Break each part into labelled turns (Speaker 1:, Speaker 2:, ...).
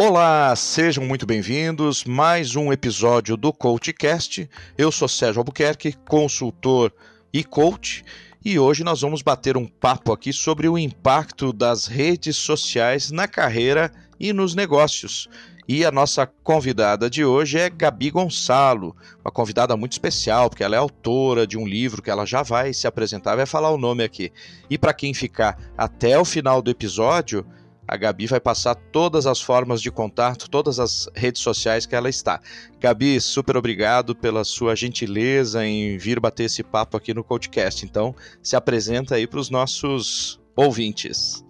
Speaker 1: Olá, sejam muito bem-vindos. Mais um episódio do CoachCast. Eu sou Sérgio Albuquerque, consultor e coach, e hoje nós vamos bater um papo aqui sobre o impacto das redes sociais na carreira e nos negócios. E a nossa convidada de hoje é Gabi Gonçalo, uma convidada muito especial, porque ela é autora de um livro que ela já vai se apresentar, vai falar o nome aqui. E para quem ficar até o final do episódio, a Gabi vai passar todas as formas de contato, todas as redes sociais que ela está. Gabi, super obrigado pela sua gentileza em vir bater esse papo aqui no podcast. Então, se apresenta aí para os nossos ouvintes.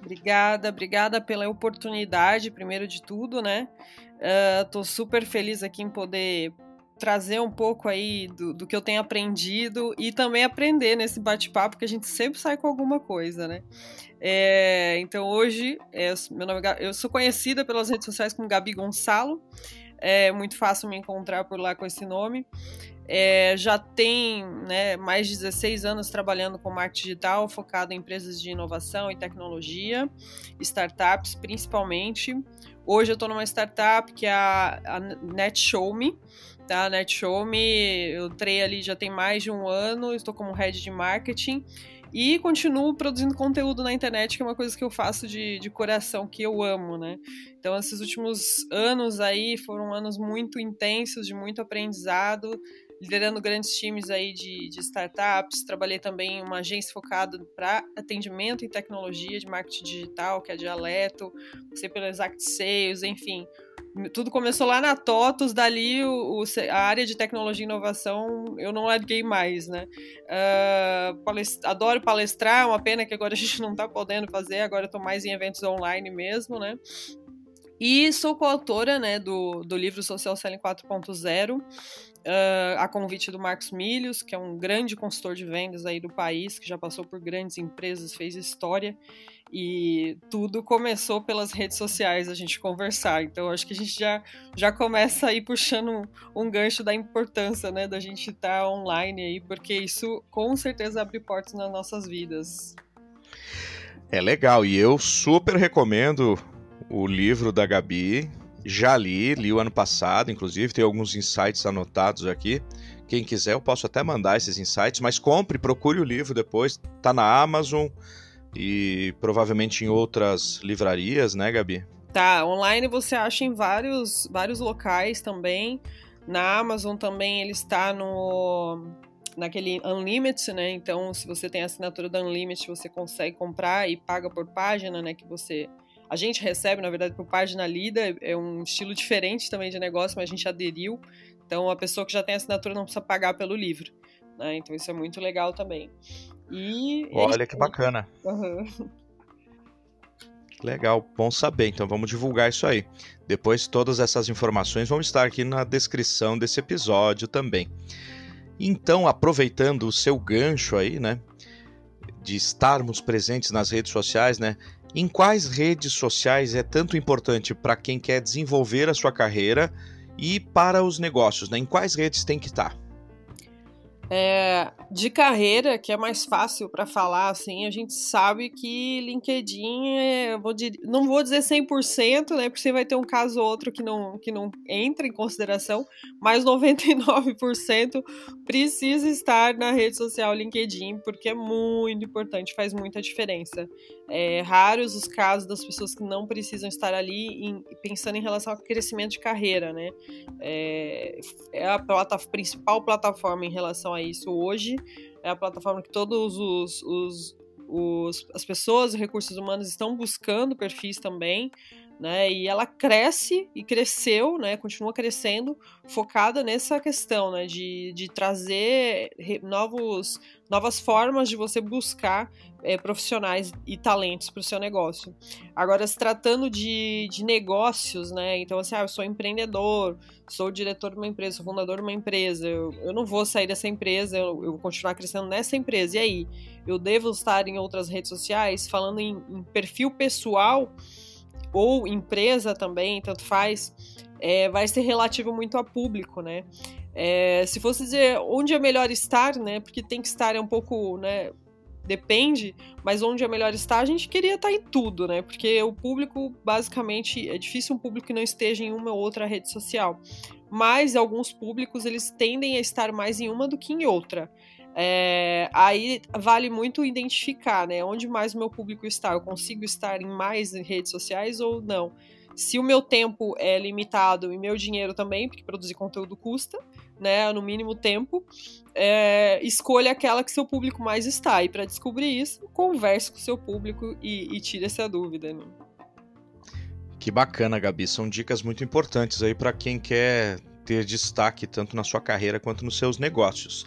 Speaker 2: Obrigada, obrigada pela oportunidade, primeiro de tudo, né? Uh, super feliz aqui em poder trazer um pouco aí do, do, que eu tenho aprendido e também aprender nesse bate-papo, que a gente sempre sai com alguma coisa, né? É, então hoje, é, meu nome é, eu sou conhecida pelas redes sociais como Gabi Gonçalo, é muito fácil me encontrar por lá com esse nome. É, já tem né, mais de 16 anos trabalhando com marketing digital, focado em empresas de inovação e tecnologia, startups principalmente. Hoje eu estou numa startup que é a, a NetShowMe. Tá? A NetShowMe, eu entrei ali já tem mais de um ano, estou como head de marketing e continuo produzindo conteúdo na internet, que é uma coisa que eu faço de, de coração, que eu amo, né? Então, esses últimos anos aí foram anos muito intensos, de muito aprendizado, liderando grandes times aí de, de startups. Trabalhei também em uma agência focada para atendimento em tecnologia de marketing digital, que é a Dialeto, passei pelo Exact Sales, enfim. Tudo começou lá na TOTUS, dali o, o, a área de tecnologia e inovação eu não larguei mais, né? Uh, adoro palestrar, é uma pena que agora a gente não está podendo fazer, agora estou mais em eventos online mesmo, né? E sou coautora né, do, do livro Social Selling 4.0, uh, a convite do Marcos Milhos, que é um grande consultor de vendas aí do país, que já passou por grandes empresas, fez história. E tudo começou pelas redes sociais, a gente conversar. Então, acho que a gente já, já começa aí puxando um, gancho da importância, né, da gente estar tá online aí, porque isso com certeza abre portas nas nossas vidas.
Speaker 1: É legal, e eu super recomendo o livro da Gabi. Já li, li o ano passado, inclusive, tem alguns insights anotados aqui. Quem quiser, eu posso até mandar esses insights, mas compre, procure o livro depois. Tá na Amazon e provavelmente em outras livrarias, né, Gabi?
Speaker 2: Tá, online você acha em vários, vários locais também. Na Amazon também ele está no naquele Unlimited, né? Então, se você tem a assinatura da Unlimited, você consegue comprar e paga por página, né, que você a gente recebe, na verdade, por página lida, é um estilo diferente também de negócio, mas a gente aderiu. Então, a pessoa que já tem assinatura não precisa pagar pelo livro. Né? Então, isso é muito legal também.
Speaker 1: E Olha que bacana. Uhum. Legal, bom saber. Então vamos divulgar isso aí. Depois todas essas informações vão estar aqui na descrição desse episódio também. Então, aproveitando o seu gancho aí, né, de estarmos presentes nas redes sociais, né? Em quais redes sociais é tanto importante para quem quer desenvolver a sua carreira e para os negócios? Né? Em quais redes tem que estar?
Speaker 2: É, de carreira, que é mais fácil para falar, assim, a gente sabe que LinkedIn, é, vou não vou dizer 100%, né, porque você vai ter um caso ou outro que não, que não entra em consideração, mas 99% precisa estar na rede social LinkedIn, porque é muito importante, faz muita diferença. É, raros os casos das pessoas que não precisam estar ali em, pensando em relação ao crescimento de carreira, né? É, é a principal plataforma em relação a isso hoje. É a plataforma que todos os, os, os as pessoas, os recursos humanos estão buscando perfis também né? E ela cresce e cresceu, né? Continua crescendo, focada nessa questão, né? De, de trazer novos, novas formas de você buscar é, profissionais e talentos para o seu negócio. Agora, se tratando de, de negócios, né? Então, assim, ah, eu sou empreendedor, sou diretor de uma empresa, sou fundador de uma empresa, eu, eu não vou sair dessa empresa, eu, eu vou continuar crescendo nessa empresa. E aí? Eu devo estar em outras redes sociais, falando em, em perfil pessoal ou empresa também, tanto faz, é, vai ser relativo muito a público, né? É, se fosse dizer onde é melhor estar, né? Porque tem que estar é um pouco, né? depende, mas onde é melhor estar, a gente queria estar em tudo, né? Porque o público, basicamente, é difícil um público que não esteja em uma ou outra rede social. Mas alguns públicos, eles tendem a estar mais em uma do que em outra. É, aí vale muito identificar, né? Onde mais o meu público está? Eu consigo estar em mais redes sociais ou não? Se o meu tempo é limitado e meu dinheiro também, porque produzir conteúdo custa, né? No mínimo tempo, é, escolha aquela que seu público mais está. E para descobrir isso, converse com seu público e, e tire essa dúvida. Né?
Speaker 1: Que bacana, Gabi. São dicas muito importantes aí para quem quer ter destaque tanto na sua carreira quanto nos seus negócios.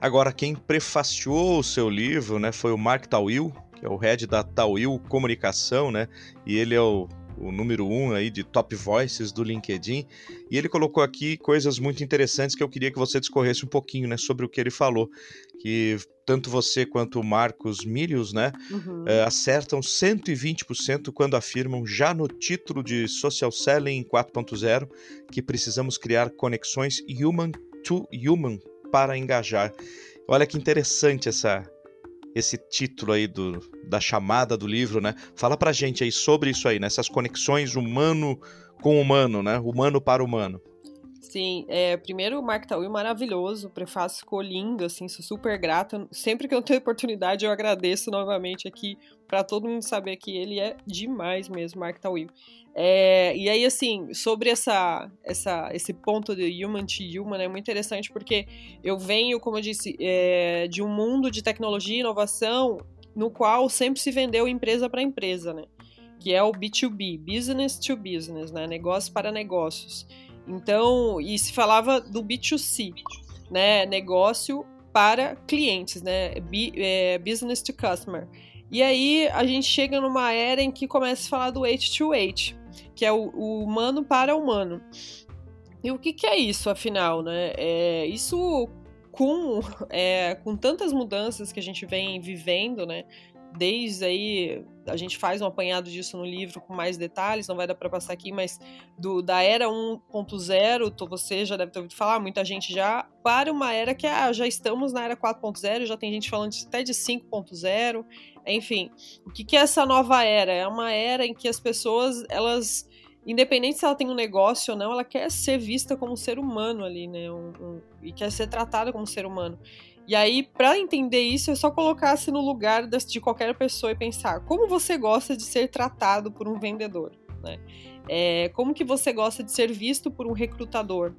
Speaker 1: Agora, quem prefaciou o seu livro né, foi o Mark Tawil, que é o head da Tawil Comunicação, né? E ele é o, o número um aí de top voices do LinkedIn. E ele colocou aqui coisas muito interessantes que eu queria que você discorresse um pouquinho, né, sobre o que ele falou. Que tanto você quanto o Marcos Milius, né, uhum. é, acertam 120% quando afirmam já no título de Social Selling 4.0 que precisamos criar conexões human to human para engajar. Olha que interessante essa esse título aí do, da chamada do livro, né? Fala pra gente aí sobre isso aí, nessas né? conexões humano com humano, né? Humano para humano.
Speaker 2: Sim, é, primeiro o Mark Tawil maravilhoso, o prefácio ficou lindo, assim, sou super grata. Sempre que eu tenho oportunidade, eu agradeço novamente aqui para todo mundo saber que ele é demais mesmo, Mark Tawil. É, e aí, assim, sobre essa, essa, esse ponto de human to human é muito interessante porque eu venho, como eu disse, é, de um mundo de tecnologia e inovação no qual sempre se vendeu empresa para empresa, né? Que é o B2B, business to business, né? Negócio para negócios. Então, e se falava do B2C, né? Negócio para clientes, né? B, é, business to customer. E aí a gente chega numa era em que começa a falar do H2H, que é o, o humano para humano. E o que, que é isso, afinal, né? É, isso com, é, com tantas mudanças que a gente vem vivendo, né? Desde aí, a gente faz um apanhado disso no livro com mais detalhes, não vai dar para passar aqui, mas do, da era 1.0, você já deve ter ouvido falar, muita gente já, para uma era que ah, já estamos na era 4.0, já tem gente falando até de 5.0, enfim, o que, que é essa nova era? É uma era em que as pessoas, elas, independente se ela tem um negócio ou não, ela quer ser vista como um ser humano ali, né? Um, um, e quer ser tratada como um ser humano. E aí, para entender isso, é só colocar-se no lugar de qualquer pessoa e pensar como você gosta de ser tratado por um vendedor, né? É, como que você gosta de ser visto por um recrutador?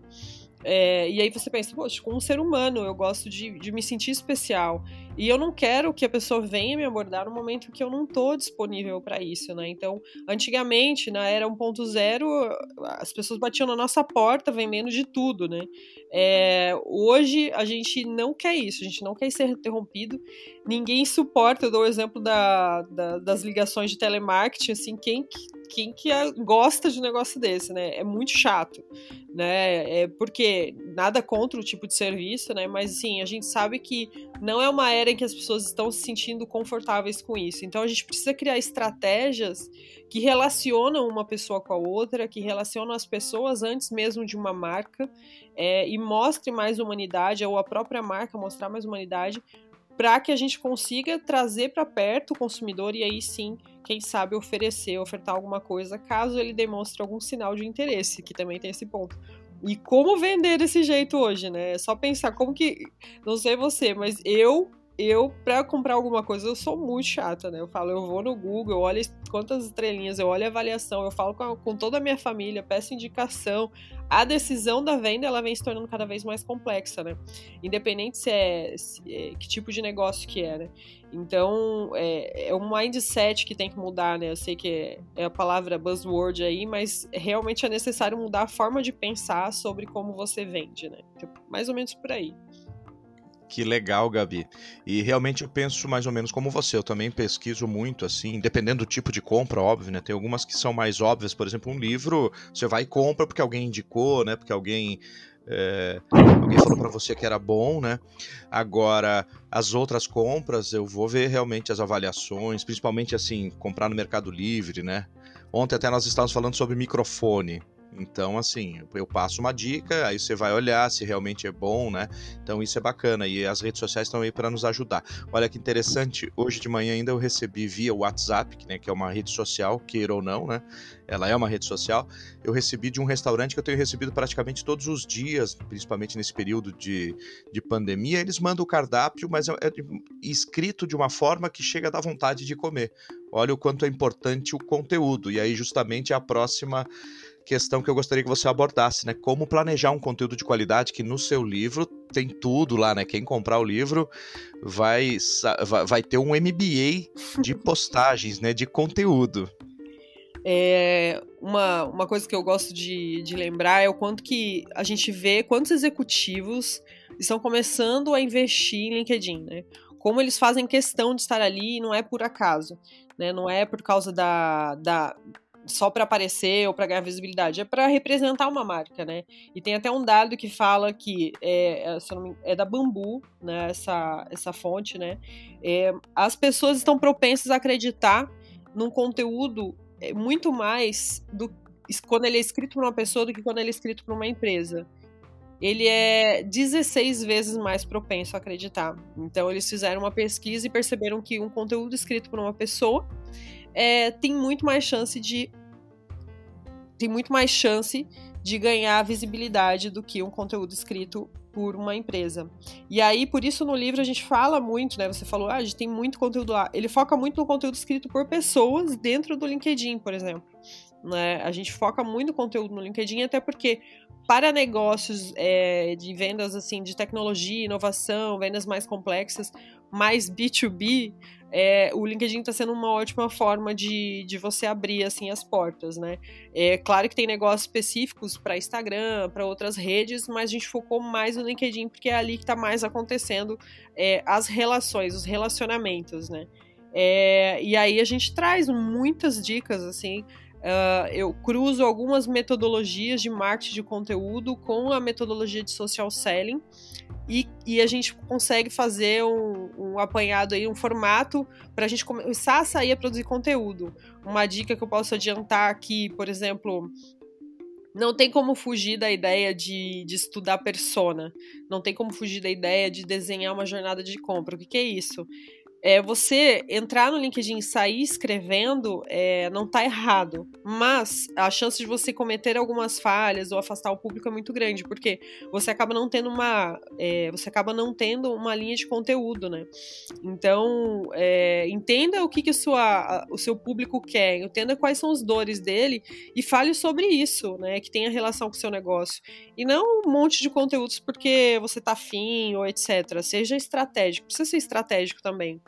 Speaker 2: É, e aí você pensa, poxa, como um ser humano, eu gosto de, de me sentir especial. E eu não quero que a pessoa venha me abordar no momento que eu não estou disponível para isso, né? Então, antigamente, na era 1.0, as pessoas batiam na nossa porta vendendo de tudo, né? É, hoje a gente não quer isso, a gente não quer ser interrompido. Ninguém suporta, eu dou o exemplo da, da, das ligações de telemarketing, assim, quem, quem que gosta de um negócio desse, né? É muito chato, né? É porque nada contra o tipo de serviço, né? Mas assim, a gente sabe que não é uma era em que as pessoas estão se sentindo confortáveis com isso. Então a gente precisa criar estratégias que relacionam uma pessoa com a outra, que relacionam as pessoas antes mesmo de uma marca é, e mostre mais humanidade, ou a própria marca mostrar mais humanidade, para que a gente consiga trazer para perto o consumidor e aí sim, quem sabe, oferecer, ofertar alguma coisa, caso ele demonstre algum sinal de interesse, que também tem esse ponto. E como vender desse jeito hoje, né? É só pensar como que. Não sei você, mas eu eu, pra comprar alguma coisa, eu sou muito chata, né? Eu falo, eu vou no Google, eu olho quantas estrelinhas, eu olho a avaliação, eu falo com, a, com, toda a minha família, peço indicação. A decisão da venda, ela vem se tornando cada vez mais complexa, né? Independente se é, se é que tipo de negócio que é, né? Então, é, é um mindset que tem que mudar, né? Eu sei que é, é a palavra buzzword aí, mas realmente é necessário mudar a forma de pensar sobre como você vende, né? Tipo, mais ou menos por aí.
Speaker 1: Que legal, Gabi. E realmente eu penso mais ou menos como você. Eu também pesquiso muito, assim, dependendo do tipo de compra, óbvio, né? Tem algumas que são mais óbvias, por exemplo, um livro, você vai e compra porque alguém indicou, né? Porque alguém. É, alguém falou para você que era bom, né? Agora, as outras compras, eu vou ver realmente as avaliações, principalmente assim, comprar no Mercado Livre, né? Ontem até nós estávamos falando sobre microfone. Então, assim, eu passo uma dica, aí você vai olhar se realmente é bom, né? Então, isso é bacana. E as redes sociais estão aí para nos ajudar. Olha que interessante, hoje de manhã ainda eu recebi via WhatsApp, né, que é uma rede social, queira ou não, né? Ela é uma rede social. Eu recebi de um restaurante que eu tenho recebido praticamente todos os dias, principalmente nesse período de, de pandemia. Eles mandam o cardápio, mas é, é escrito de uma forma que chega a dar vontade de comer. Olha o quanto é importante o conteúdo. E aí, justamente, é a próxima questão que eu gostaria que você abordasse, né? Como planejar um conteúdo de qualidade que no seu livro tem tudo lá, né? Quem comprar o livro vai, vai ter um MBA de postagens, né? De conteúdo.
Speaker 2: É, uma, uma coisa que eu gosto de, de lembrar é o quanto que a gente vê quantos executivos estão começando a investir em LinkedIn, né? Como eles fazem questão de estar ali e não é por acaso, né? Não é por causa da, da só para aparecer ou para ganhar visibilidade, é para representar uma marca, né? E tem até um dado que fala que é, é, é da Bambu, né? Essa, essa fonte, né? É, as pessoas estão propensas a acreditar num conteúdo é, muito mais do quando ele é escrito por uma pessoa do que quando ele é escrito por uma empresa. Ele é 16 vezes mais propenso a acreditar. Então, eles fizeram uma pesquisa e perceberam que um conteúdo escrito por uma pessoa é, tem muito mais chance de tem muito mais chance de ganhar visibilidade do que um conteúdo escrito por uma empresa. E aí, por isso no livro a gente fala muito, né? Você falou, ah, a gente tem muito conteúdo lá. Ele foca muito no conteúdo escrito por pessoas dentro do LinkedIn, por exemplo. Né? A gente foca muito no conteúdo no LinkedIn, até porque para negócios é, de vendas assim de tecnologia, inovação, vendas mais complexas, mais B2B, é, o LinkedIn está sendo uma ótima forma de, de você abrir assim as portas, né? É claro que tem negócios específicos para Instagram, para outras redes, mas a gente focou mais no LinkedIn porque é ali que está mais acontecendo é, as relações, os relacionamentos, né? É, e aí a gente traz muitas dicas assim Uh, eu cruzo algumas metodologias de marketing de conteúdo com a metodologia de social selling e, e a gente consegue fazer um, um apanhado aí, um formato para a gente começar a sair a produzir conteúdo. Uma dica que eu posso adiantar aqui, por exemplo, não tem como fugir da ideia de, de estudar persona. Não tem como fugir da ideia de desenhar uma jornada de compra. O que, que é isso? É, você entrar no LinkedIn e sair escrevendo é, não está errado, mas a chance de você cometer algumas falhas ou afastar o público é muito grande, porque você acaba não tendo uma, é, você acaba não tendo uma linha de conteúdo, né? Então é, entenda o que, que sua, o seu público quer, entenda quais são as dores dele e fale sobre isso, né? Que tenha relação com o seu negócio e não um monte de conteúdos porque você está afim ou etc. Seja estratégico, precisa ser estratégico também.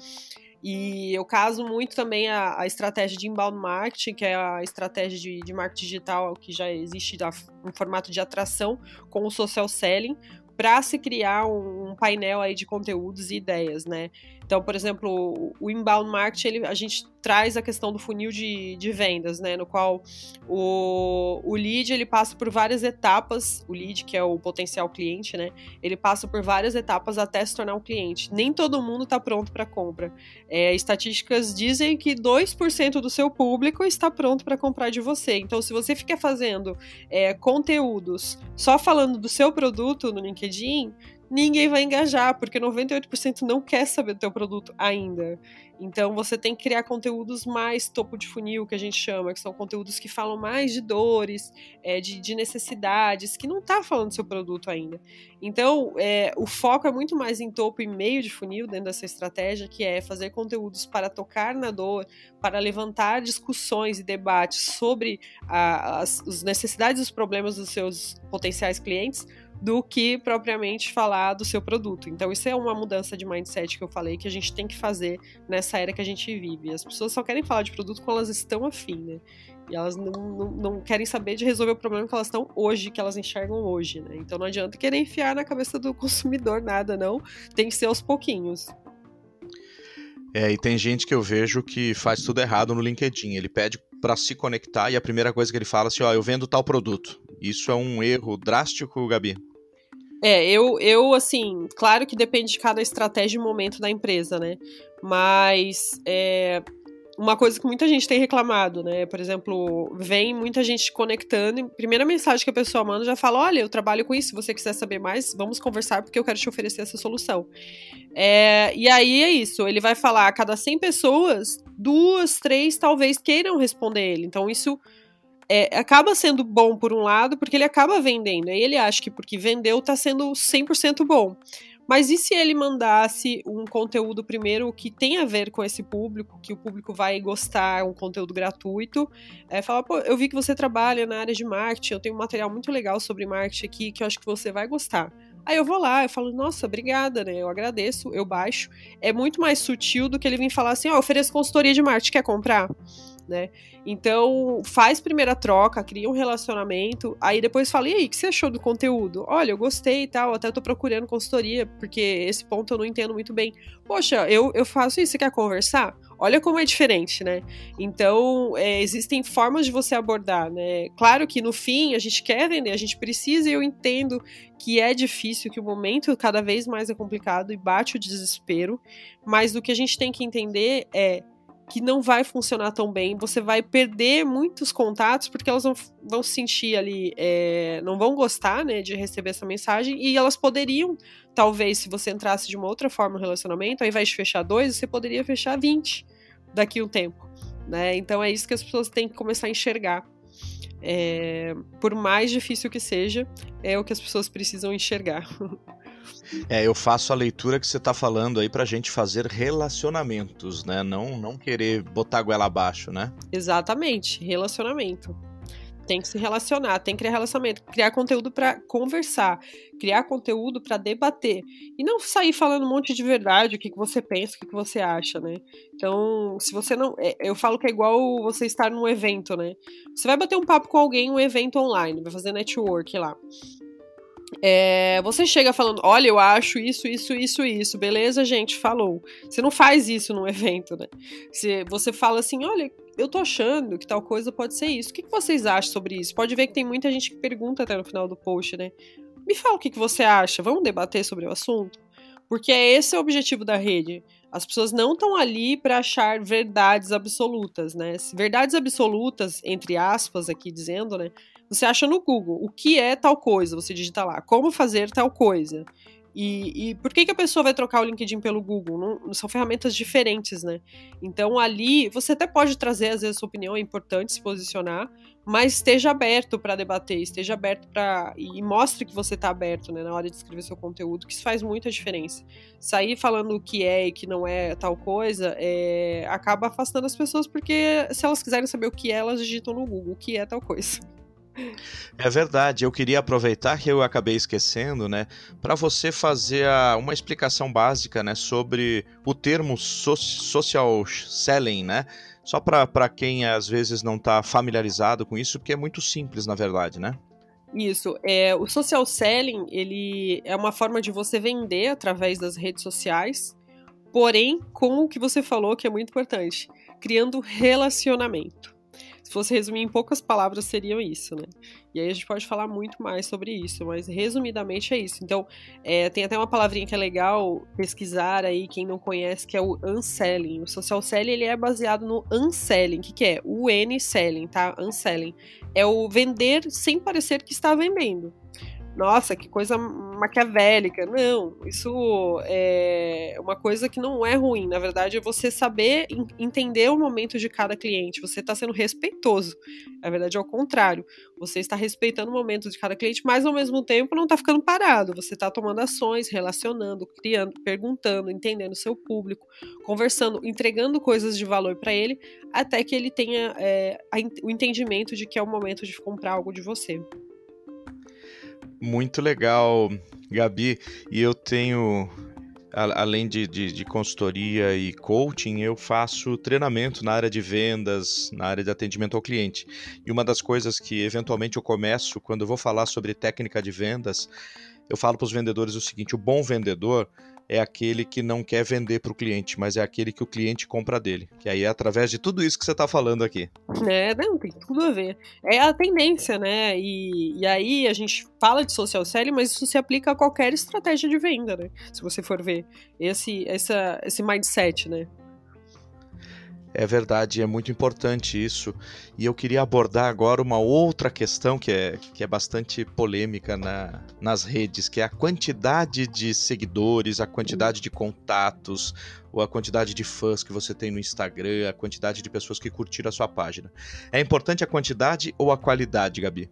Speaker 2: E eu caso muito também a, a, estratégia de inbound marketing, que é a estratégia de, de marketing digital que já existe em formato de atração, com o social selling, para se criar um, um, painel aí de conteúdos e ideias, né? Então, por exemplo, o inbound marketing, ele, a gente traz a questão do funil de, de vendas, né? No qual o, o lead ele passa por várias etapas, o lead, que é o potencial cliente, né? Ele passa por várias etapas até se tornar um cliente. Nem todo mundo está pronto para compra. É, estatísticas dizem que 2% do seu público está pronto para comprar de você. Então, se você fica fazendo é, conteúdos só falando do seu produto no LinkedIn, ninguém vai engajar, porque 98% não quer saber do teu produto ainda. Então você tem que criar conteúdos mais topo de funil, que a gente chama, que são conteúdos que falam mais de dores, é, de, de, necessidades, que não está falando do seu produto ainda. Então é, o foco é muito mais em topo e meio de funil dentro dessa estratégia, que é fazer conteúdos para tocar na dor, para levantar discussões e debates sobre a, as, as necessidades e os problemas dos seus potenciais clientes do que propriamente falar do seu produto. Então, isso é uma mudança de mindset que eu falei que a gente tem que fazer nessa era que a gente vive. As pessoas só querem falar de produto quando elas estão afim, né? E elas não, não, não, querem saber de resolver o problema que elas estão hoje, que elas enxergam hoje, né? Então não adianta querer enfiar na cabeça do consumidor nada, não. Tem que ser aos pouquinhos.
Speaker 1: É, e tem gente que eu vejo que faz tudo errado no LinkedIn. Ele pede para se conectar e a primeira coisa que ele fala é assim, ó, eu vendo tal produto. Isso é um erro drástico, Gabi?
Speaker 2: É, eu, eu, assim, claro que depende de cada estratégia e momento da empresa, né? Mas é, uma coisa que muita gente tem reclamado, né? Por exemplo, vem muita gente conectando. Primeira mensagem que a pessoa manda já fala: Olha, eu trabalho com isso. Se você quiser saber mais, vamos conversar porque eu quero te oferecer essa solução. É, e aí é isso. Ele vai falar: a cada 100 pessoas, duas, três talvez queiram responder ele. Então isso é, acaba sendo bom por um lado, porque ele acaba vendendo. Aí ele acha que porque vendeu tá sendo 100% bom. Mas e se ele mandasse um conteúdo primeiro que tem a ver com esse público, que o público vai gostar, um conteúdo gratuito? É, falar, pô, eu vi que você trabalha na área de marketing, eu tenho um material muito legal sobre marketing aqui que eu acho que você vai gostar. Aí eu vou lá, eu falo, nossa, obrigada, né? Eu agradeço, eu baixo. É muito mais sutil do que ele vir falar assim, ó, oh, ofereço consultoria de marketing, quer comprar? Né? Então, faz primeira troca, cria um relacionamento, aí depois fala, e aí, o que você achou do conteúdo? Olha, eu gostei e tal, até tô procurando consultoria, porque esse ponto eu não entendo muito bem. Poxa, eu, eu faço isso, você quer conversar? Olha como é diferente, né? Então, é, existem formas de você abordar, né? Claro que no fim a gente quer vender, a gente precisa, e eu entendo que é difícil, que o momento cada vez mais é complicado e bate o desespero, mas o que a gente tem que entender é que não vai funcionar tão bem. Você vai perder muitos contatos porque elas vão, vão se sentir ali, é, não vão gostar, né, de receber essa mensagem e elas poderiam, talvez, se você entrasse de uma outra forma no relacionamento, ao invés de fechar dois, você poderia fechar 20 daqui um tempo, né? Então é isso que as pessoas têm que começar a enxergar. É, por mais difícil que seja, é o que as pessoas precisam enxergar.
Speaker 1: É, eu faço a leitura que você está falando aí pra gente fazer relacionamentos, né? Não, não querer botar a goela abaixo, né?
Speaker 2: Exatamente, relacionamento. Tem que se relacionar, tem que criar relacionamento, criar conteúdo para conversar, criar conteúdo para debater. E não sair falando um monte de verdade, o que, que você pensa, o que, que você acha, né? Então, se você não. É, eu falo que é igual você estar num evento, né? Você vai bater um papo com alguém, um evento online, vai fazer network lá. É, você chega falando, olha, eu acho isso, isso, isso, isso, beleza, gente, falou. Você não faz isso num evento, né? Você, você fala assim, olha, eu tô achando que tal coisa pode ser isso. O que, que vocês acham sobre isso? Pode ver que tem muita gente que pergunta até no final do post, né? Me fala o que, que você acha, vamos debater sobre o assunto? Porque é esse o objetivo da rede. As pessoas não estão ali para achar verdades absolutas, né? Verdades absolutas, entre aspas, aqui dizendo, né? Você acha no Google o que é tal coisa, você digita lá, como fazer tal coisa. E, e, por que, que a pessoa vai trocar o LinkedIn pelo Google? Não, são ferramentas diferentes, né? Então ali você até pode trazer, às vezes, sua opinião, é importante se posicionar, mas esteja aberto para debater, esteja aberto para. E mostre que você está aberto né, na hora de escrever seu conteúdo, que isso faz muita diferença. Sair falando o que é e que não é tal coisa é, acaba afastando as pessoas, porque se elas quiserem saber o que é, elas digitam no Google o que é tal coisa.
Speaker 1: É verdade, eu queria aproveitar que eu acabei esquecendo, né, para você fazer a, uma explicação básica, né, sobre o termo so social selling, né, só para quem às vezes não está familiarizado com isso, porque é muito simples, na verdade, né?
Speaker 2: Isso, é, o social selling, ele é uma forma de você vender através das redes sociais, porém, com o que você falou que é muito importante, criando relacionamento se fosse resumir em poucas palavras, seriam isso, né? E aí a gente pode falar muito mais sobre isso, mas resumidamente é isso. Então, é, tem até uma palavrinha que é legal pesquisar aí, quem não conhece, que é o unselling. O social selling, ele é baseado no unselling. O que, que é? O N-selling, tá? Unselling. É o vender sem parecer que está vendendo nossa, que coisa maquiavélica. Não, isso é uma coisa que não é ruim. Na verdade, é você saber entender o momento de cada cliente. Você está sendo respeitoso. Na verdade, é o contrário. Você está respeitando o momento de cada cliente, mas ao mesmo tempo não está ficando parado. Você está tomando ações, relacionando, criando, perguntando, entendendo o seu público, conversando, entregando coisas de valor para ele, até que ele tenha é, o entendimento de que é o momento de comprar algo de você.
Speaker 1: Muito legal, Gabi. E eu tenho, além de, de, de, consultoria e coaching, eu faço treinamento na área de vendas, na área de atendimento ao cliente. E uma das coisas que eventualmente eu começo quando eu vou falar sobre técnica de vendas, eu falo para os vendedores o seguinte: o bom vendedor é aquele que não quer vender para o cliente, mas é aquele que o cliente compra dele. Que aí é através de tudo isso que você está falando aqui.
Speaker 2: É, não, tem tudo a ver. É a tendência, né? E, e aí a gente fala de social selling, mas isso se aplica a qualquer estratégia de venda, né? Se você for ver esse, essa, esse mindset, né?
Speaker 1: É verdade, é muito importante isso. E eu queria abordar agora uma outra questão que é, que é bastante polêmica na, nas redes, que é a quantidade de seguidores, a quantidade de contatos, ou a quantidade de fãs que você tem no Instagram, a quantidade de pessoas que curtiram a sua página. É importante a quantidade ou a qualidade, Gabi?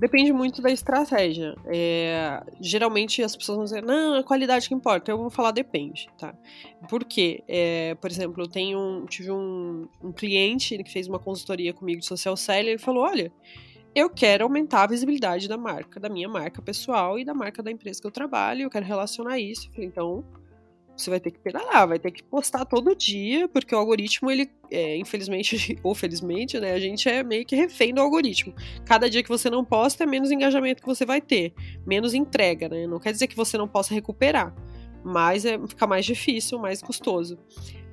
Speaker 2: Depende muito da estratégia. É, geralmente as pessoas vão dizer, não, a qualidade que importa. Eu vou falar depende, tá? Por quê? É, por exemplo, eu tenho, tive um, um cliente que fez uma consultoria comigo de social selling, ele falou, olha, eu quero aumentar a visibilidade da marca, da minha marca pessoal e da marca da empresa que eu trabalho, eu quero relacionar isso. Eu falei, então, você vai ter que pedalar, vai ter que postar todo dia, porque o algoritmo, ele, é, infelizmente ou felizmente, né, a gente é meio que refém do algoritmo. Cada dia que você não posta, é menos engajamento que você vai ter, menos entrega, né? Não quer dizer que você não possa recuperar, mas é, fica mais difícil, mais custoso.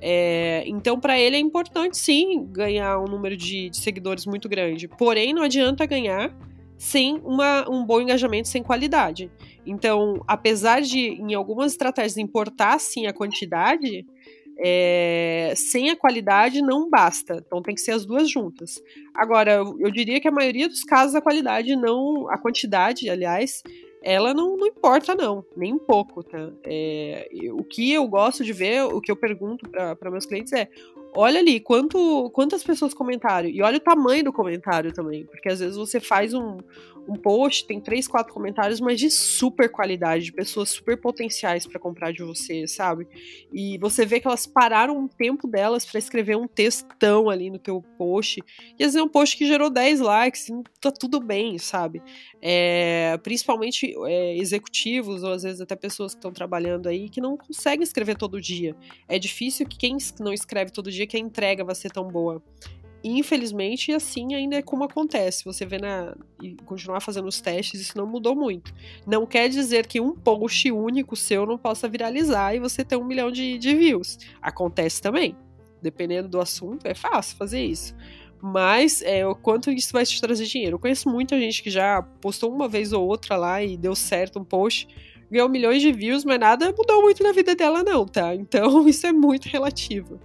Speaker 2: É, então, para ele é importante sim ganhar um número de, de seguidores muito grande, porém, não adianta ganhar sem uma, um bom engajamento, sem qualidade. Então, apesar de, em algumas estratégias, importar sim a quantidade, é, sem a qualidade não basta. Então tem que ser as duas juntas. Agora, eu, diria que a maioria dos casos a qualidade não. A quantidade, aliás, ela não, não importa, não, nem um pouco, tá? É, o que eu gosto de ver, o que eu pergunto para meus clientes é: olha ali, quanto, quantas pessoas comentaram. E olha o tamanho do comentário também. Porque às vezes você faz um, um post, tem três, quatro comentários, mas de super qualidade, de pessoas super potenciais para comprar de você, sabe? E você vê que elas pararam um tempo delas para escrever um textão ali no teu post. E às vezes é um post que gerou 10 likes, tá tudo bem, sabe? É, principalmente é, executivos, ou às vezes até pessoas que estão trabalhando aí, que não conseguem escrever todo dia. É difícil que quem não escreve todo dia que a entrega vai ser tão boa. infelizmente, assim ainda é como acontece. Você vê na. e continuar fazendo os testes, isso não mudou muito. Não quer dizer que um post único seu não possa viralizar e você ter um milhão de, de views. Acontece também. Dependendo do assunto, é fácil fazer isso. Mas é, o quanto isso vai te trazer dinheiro. Eu conheço muita gente que já postou uma vez ou outra lá e deu certo um post ganhou milhões de views, mas nada mudou muito na vida dela, não, tá? Então isso é muito relativo.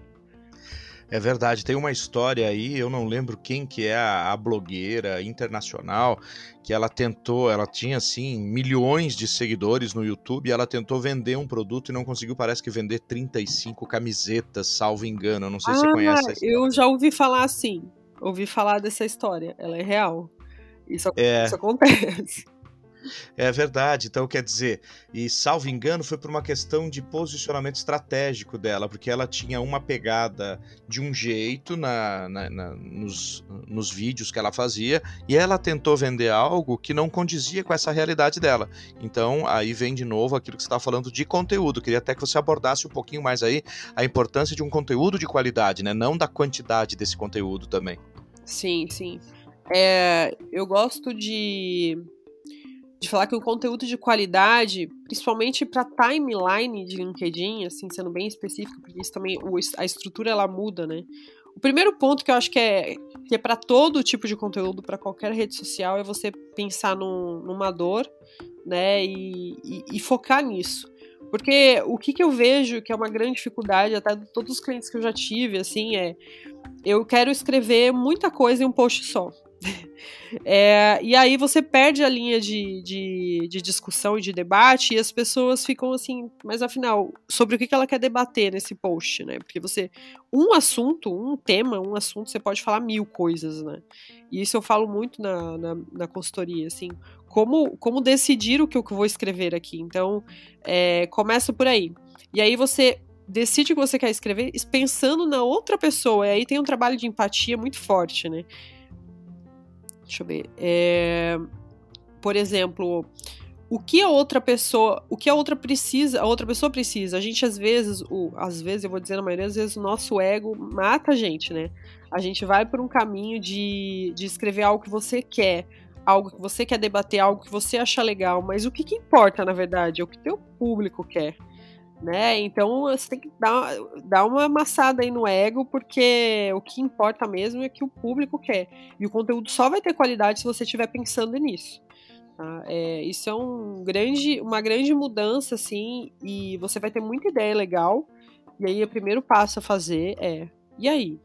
Speaker 1: É verdade, tem uma história aí, eu não lembro quem que é a, a, blogueira internacional, que ela tentou, ela tinha assim milhões de seguidores no YouTube, e ela tentou vender um produto e não conseguiu, parece que vender 35 camisetas, salvo engano, eu não sei ah, se você conhece.
Speaker 2: Eu já ouvi falar assim, ouvi falar dessa história, ela é real. Isso, é... isso acontece.
Speaker 1: É verdade. Então, quer dizer, e salvo engano, foi por uma questão de posicionamento estratégico dela, porque ela tinha uma pegada de um jeito na, na, na nos, nos vídeos que ela fazia, e ela tentou vender algo que não condizia com essa realidade dela. Então, aí vem de novo aquilo que você está falando de conteúdo. Queria até que você abordasse um pouquinho mais aí a importância de um conteúdo de qualidade, né? Não da quantidade desse conteúdo também.
Speaker 2: Sim, sim. É, eu gosto de de falar que o conteúdo de qualidade, principalmente para timeline de LinkedIn, assim, sendo bem específico, porque isso também a estrutura ela muda, né? O primeiro ponto que eu acho que é que é para todo tipo de conteúdo, para qualquer rede social, é você pensar num, numa dor, né, e, e, e focar nisso. Porque o que, que eu vejo que é uma grande dificuldade, até de todos os clientes que eu já tive, assim, é eu quero escrever muita coisa em um post só. É, e aí você perde a linha de, de, de, discussão e de debate e as pessoas ficam assim, mas afinal, sobre o que ela quer debater nesse post, né? Porque você, um assunto, um tema, um assunto, você pode falar mil coisas, né? E isso eu falo muito na, na, na consultoria, assim, como, como decidir o que eu vou escrever aqui. Então, é, começa por aí. E aí você decide o que você quer escrever pensando na outra pessoa. E aí tem um trabalho de empatia muito forte, né? Deixa eu ver. É, por exemplo, o que a outra pessoa, o que a outra precisa, a outra pessoa precisa. A gente às vezes, o, às vezes eu vou dizer na maioria das vezes o nosso ego mata a gente, né? A gente vai por um caminho de, de escrever algo que você quer, algo que você quer debater, algo que você acha legal, mas o que, que importa na verdade é o que teu público quer né? Então você tem que dar, dar uma amassada aí no ego, porque o que importa mesmo é que o público quer. E o conteúdo só vai ter qualidade se você estiver pensando nisso. Tá? É, isso é um grande, uma grande mudança, assim, e você vai ter muita ideia legal. E aí o primeiro passo a fazer é: e aí?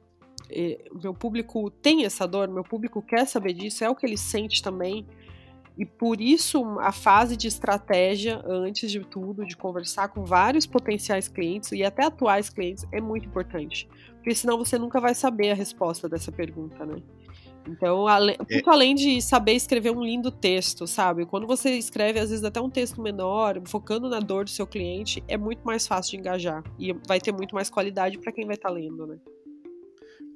Speaker 2: é, meu público tem essa dor, meu público quer saber disso, é o que ele sente também. E por isso a fase de estratégia, antes de tudo, de conversar com vários potenciais clientes e até atuais clientes, é muito importante. Porque senão você nunca vai saber a resposta dessa pergunta, né? Então, ale, é. muito além de saber escrever um lindo texto, sabe? Quando você escreve, às vezes, até um texto menor, focando na dor do seu cliente, é muito mais fácil de engajar. E vai ter muito mais qualidade para quem vai estar tá lendo, né?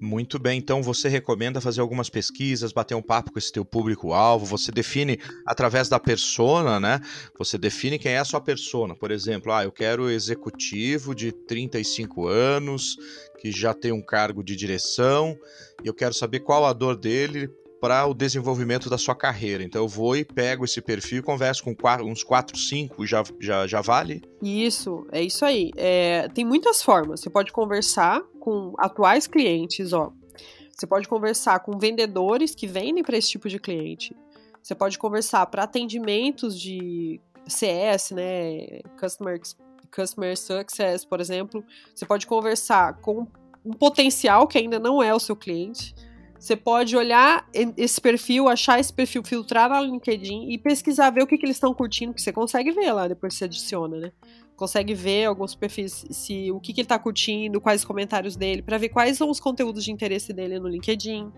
Speaker 1: Muito bem, então você recomenda fazer algumas pesquisas, bater um papo com esse teu público-alvo, você define através da persona, né? Você define quem é a sua persona. Por exemplo, ah, eu quero executivo de 35 anos, que já tem um cargo de direção, e eu quero saber qual a dor dele para o desenvolvimento da sua carreira. Então eu vou e pego esse perfil, converso com quatro, uns 4, 5, já, já, já vale?
Speaker 2: Isso, é isso aí. É, tem muitas formas. Você pode conversar com atuais clientes, ó. Você pode conversar com vendedores que vendem para esse tipo de cliente. Você pode conversar para atendimentos de CS, né? Customer, Customer Success, por exemplo. Você pode conversar com um potencial que ainda não é o seu cliente. Você pode olhar esse perfil, achar esse perfil, filtrar no LinkedIn e pesquisar, ver o que, que eles estão curtindo, que você consegue ver lá depois você adiciona, né? Consegue ver alguns perfis, se o que, que ele está curtindo, quais os comentários dele, para ver quais são os conteúdos de interesse dele no LinkedIn.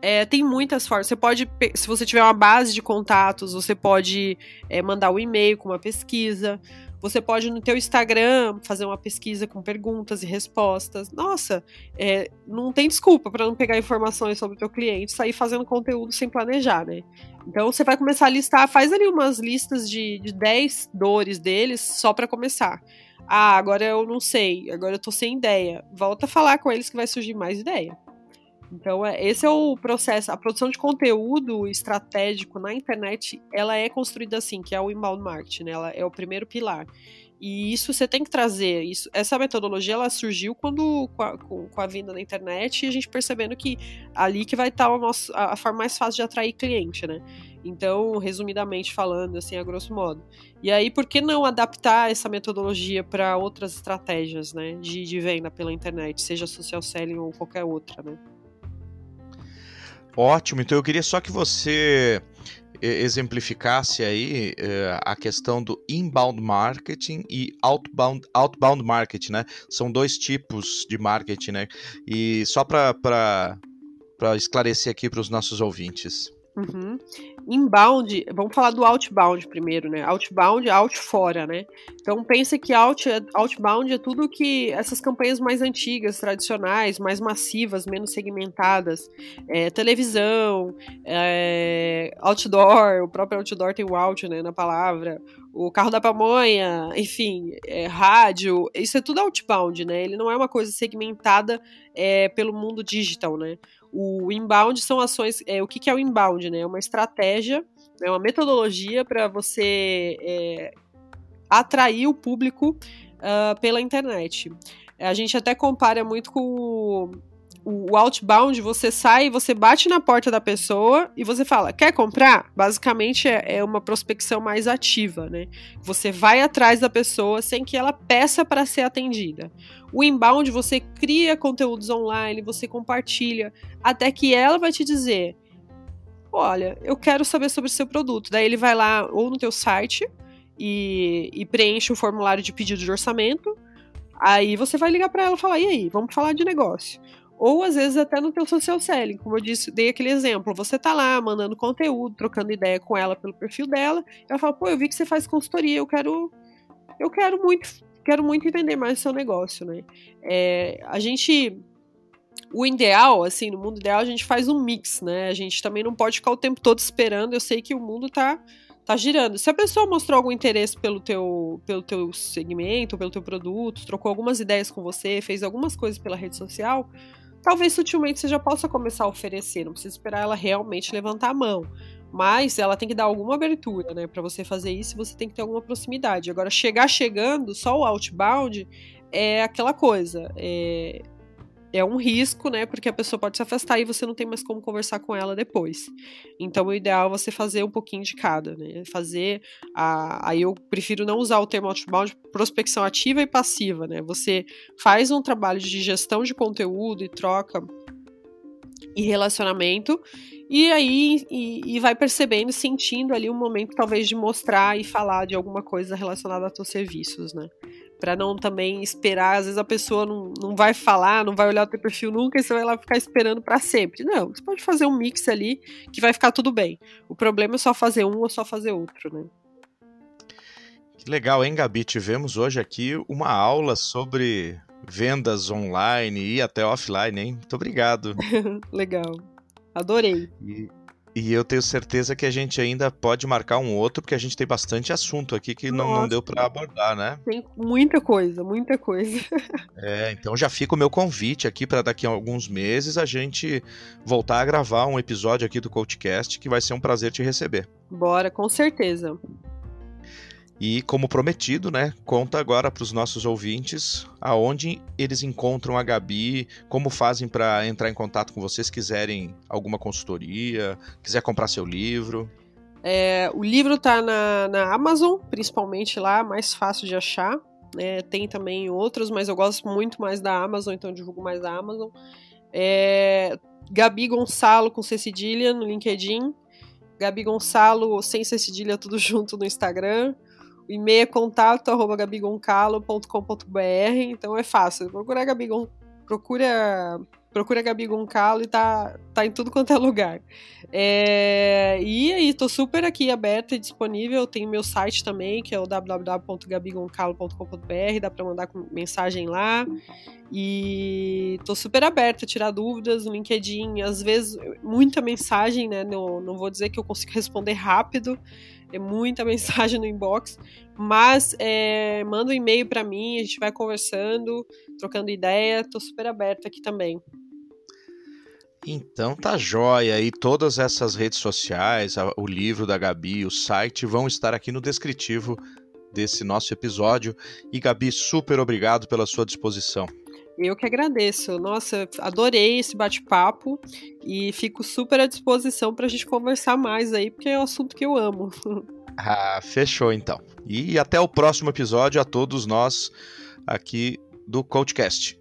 Speaker 2: É, tem muitas formas. Você pode, se você tiver uma base de contatos, você pode é, mandar um e-mail com uma pesquisa. Você pode no teu Instagram fazer uma pesquisa com perguntas e respostas. Nossa, é, não tem desculpa para não pegar informações sobre o teu cliente, sair fazendo conteúdo sem planejar, né? Então você vai começar a listar, faz ali umas listas de, de 10 dores deles só para começar. Ah, agora eu não sei, agora eu tô sem ideia. Volta a falar com eles que vai surgir mais ideia. Então, é, esse é o processo. A produção de conteúdo estratégico na internet, ela é construída assim, que é o inbound marketing, né? ela é o primeiro pilar. E isso você tem que trazer. Isso, essa metodologia ela surgiu quando com a, com, com a vinda da internet e a gente percebendo que ali que vai estar o nosso, a, a, forma mais fácil de atrair cliente, né? Então, resumidamente falando, assim, a grosso modo. E aí, por que não adaptar essa metodologia para outras estratégias, né, de, de venda pela internet, seja social selling ou qualquer outra, né?
Speaker 1: Ótimo, então eu queria só que você exemplificasse aí uh, a questão do inbound marketing e outbound, outbound marketing, né? São dois tipos de marketing, né? E só para esclarecer aqui para os nossos ouvintes.
Speaker 2: Uhum. Inbound, vamos falar do outbound primeiro, né? Outbound, out fora, né? Então pensa que out, outbound é tudo que essas campanhas mais antigas, tradicionais, mais massivas, menos segmentadas, é, televisão, é, outdoor, o próprio outdoor tem o out, né, na palavra, o carro da pamonha, enfim, é, rádio, isso é tudo outbound, né? Ele não é uma coisa segmentada é, pelo mundo digital, né? O inbound são ações. É, o que, que é o inbound? Né? É uma estratégia, é uma metodologia para você é, atrair o público uh, pela internet. A gente até compara muito com o outbound, você sai, você bate na porta da pessoa e você fala, quer comprar? Basicamente é, é uma prospecção mais ativa, né? Você vai atrás da pessoa sem que ela peça para ser atendida. O inbound, você cria conteúdos online, você compartilha, até que ela vai te dizer, olha, eu quero saber sobre o seu produto. Daí ele vai lá ou no teu site e, e preenche o formulário de pedido de orçamento, Aí você vai ligar para ela e falar: e aí, vamos falar de negócio ou às vezes até no teu social selling, como eu disse, dei aquele exemplo, você tá lá mandando conteúdo, trocando ideia com ela pelo perfil dela, ela fala, pô, eu vi que você faz consultoria, eu quero eu quero muito, quero muito entender mais o seu negócio, né? É, a gente o ideal, assim, no mundo ideal a gente faz um mix, né? A gente também não pode ficar o tempo todo esperando, eu sei que o mundo tá tá girando. Se a pessoa mostrou algum interesse pelo teu, pelo teu segmento, pelo teu produto, trocou algumas ideias com você, fez algumas coisas pela rede social, talvez sutilmente você já possa começar a oferecer, não precisa esperar ela realmente levantar a mão. Mas ela tem que dar alguma abertura, né? Para você fazer isso, você tem que ter alguma proximidade. Agora, chegar chegando, só o outbound, é aquela coisa. É, é um risco, né? Porque a pessoa pode se afastar e você não tem mais como conversar com ela depois. Então, o ideal é você fazer um pouquinho de cada, né? Fazer a. Aí eu prefiro não usar o termo outbound, prospecção ativa e passiva, né? Você faz um trabalho de gestão de conteúdo e troca e relacionamento. E aí e, e, vai percebendo, sentindo ali um momento talvez de mostrar e falar de alguma coisa relacionada a teus serviços, né? Para não também esperar, às vezes a pessoa não, não vai falar, não vai olhar o teu perfil nunca e você vai lá ficar esperando para sempre. Não, você pode fazer um mix ali que vai ficar tudo bem. O problema é só fazer um ou só fazer outro, né?
Speaker 1: Que legal, hein, Gabi? Tivemos hoje aqui uma aula sobre vendas online e até offline, hein? Muito obrigado.
Speaker 2: Legal. Adorei.
Speaker 1: E, e, eu tenho certeza que a gente ainda pode marcar um outro, porque a gente tem bastante assunto aqui que não, não deu para abordar, né?
Speaker 2: Tem muita coisa, muita coisa.
Speaker 1: É, então já fica o meu convite aqui para daqui a alguns meses a gente voltar a gravar um episódio aqui do CoachCast, que vai ser um prazer te receber.
Speaker 2: Bora, com certeza.
Speaker 1: E como prometido, né, conta agora para os nossos ouvintes aonde eles encontram a Gabi, como fazem para entrar em contato com vocês, quiserem alguma consultoria, quiser comprar seu livro.
Speaker 2: É, o livro está na, na Amazon, principalmente lá, mais fácil de achar. É, tem também outros, mas eu gosto muito mais da Amazon, então divulgo mais da Amazon. É, Gabi Gonçalo com C no LinkedIn. Gabi Gonçalo sem C tudo junto no Instagram. O e-mail é contato arroba gabigoncalo.com.br, então é fácil. Procura Gabi procura procura Gabi e tá, tá em tudo quanto é lugar. É, e aí, tô super aqui aberta e disponível. Tem meu site também, que é o www.gabigoncalo.com.br, dá para mandar mensagem lá. E tô super aberta a tirar dúvidas no LinkedIn. Às vezes, muita mensagem, né? Não, não vou dizer que eu consigo responder rápido, é muita mensagem no inbox, mas é, manda um e-mail para mim, a gente vai conversando, trocando ideia, tô super aberta aqui também.
Speaker 1: Então tá jóia. E todas essas redes sociais, o livro da Gabi, o site vão estar aqui no descritivo desse nosso episódio. E Gabi, super obrigado pela sua disposição.
Speaker 2: Eu que agradeço. Nossa, adorei esse bate-papo e fico super à disposição para a gente conversar mais aí, porque é um assunto que eu amo.
Speaker 1: Ah, fechou então. E até o próximo episódio a todos nós aqui do CoachCast.